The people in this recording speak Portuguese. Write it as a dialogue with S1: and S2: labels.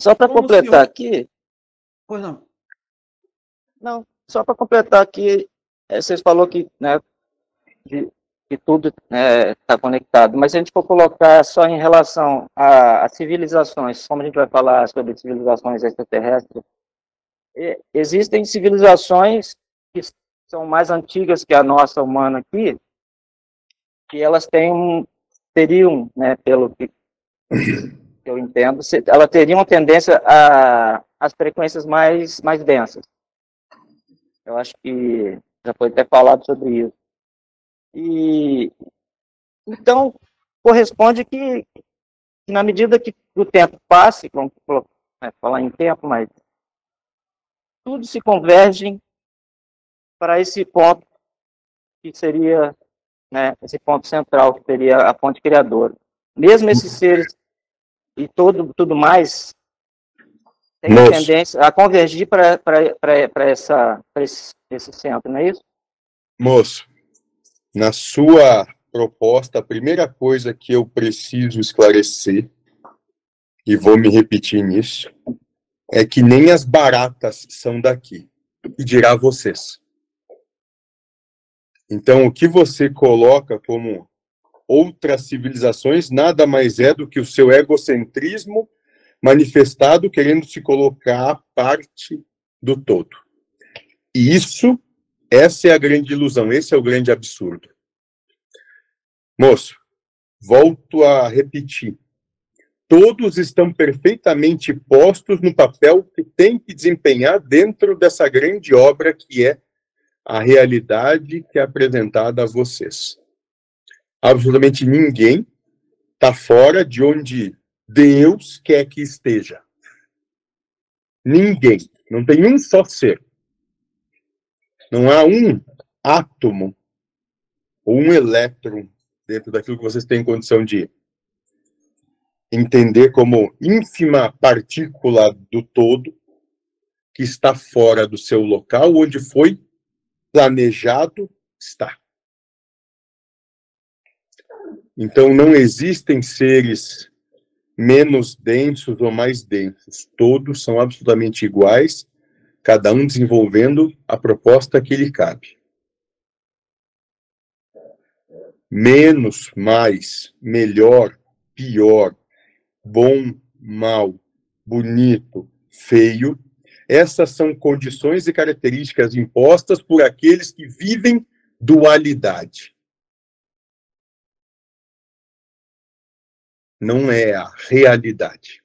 S1: Só para completar aqui.
S2: Pois não.
S1: Não, só para completar aqui, é, vocês falou que, né, de, que tudo está é, tá conectado, mas se a gente for colocar só em relação a, a, civilizações, como a gente vai falar sobre civilizações extraterrestres, existem civilizações que são mais antigas que a nossa humana aqui, que elas têm um, teriam, né, pelo que eu entendo, ela teria uma tendência a as frequências mais, mais densas. Eu acho que já foi até falado sobre isso. E então corresponde que, que na medida que o tempo passe, vamos né, falar em tempo, mas tudo se converge para esse ponto que seria né, esse ponto central, que seria a fonte criadora. Mesmo esses seres e todo, tudo mais tem Moço. tendência a convergir para esse, esse centro, não é isso?
S3: Moço, na sua proposta, a primeira coisa que eu preciso esclarecer, e vou me repetir nisso, é que nem as baratas são daqui, e dirá vocês. Então, o que você coloca como outras civilizações nada mais é do que o seu egocentrismo manifestado querendo se colocar parte do todo. E isso, essa é a grande ilusão, esse é o grande absurdo. Moço, volto a repetir. Todos estão perfeitamente postos no papel que tem que desempenhar dentro dessa grande obra que é a realidade que é apresentada a vocês. Absolutamente ninguém está fora de onde Deus quer que esteja. Ninguém. Não tem um só ser. Não há um átomo ou um elétron dentro daquilo que vocês têm condição de entender como ínfima partícula do todo que está fora do seu local onde foi planejado estar. Então não existem seres menos densos ou mais densos. Todos são absolutamente iguais, cada um desenvolvendo a proposta que lhe cabe. Menos, mais, melhor, pior, bom, mal, bonito, feio. Essas são condições e características impostas por aqueles que vivem dualidade. Não é a realidade.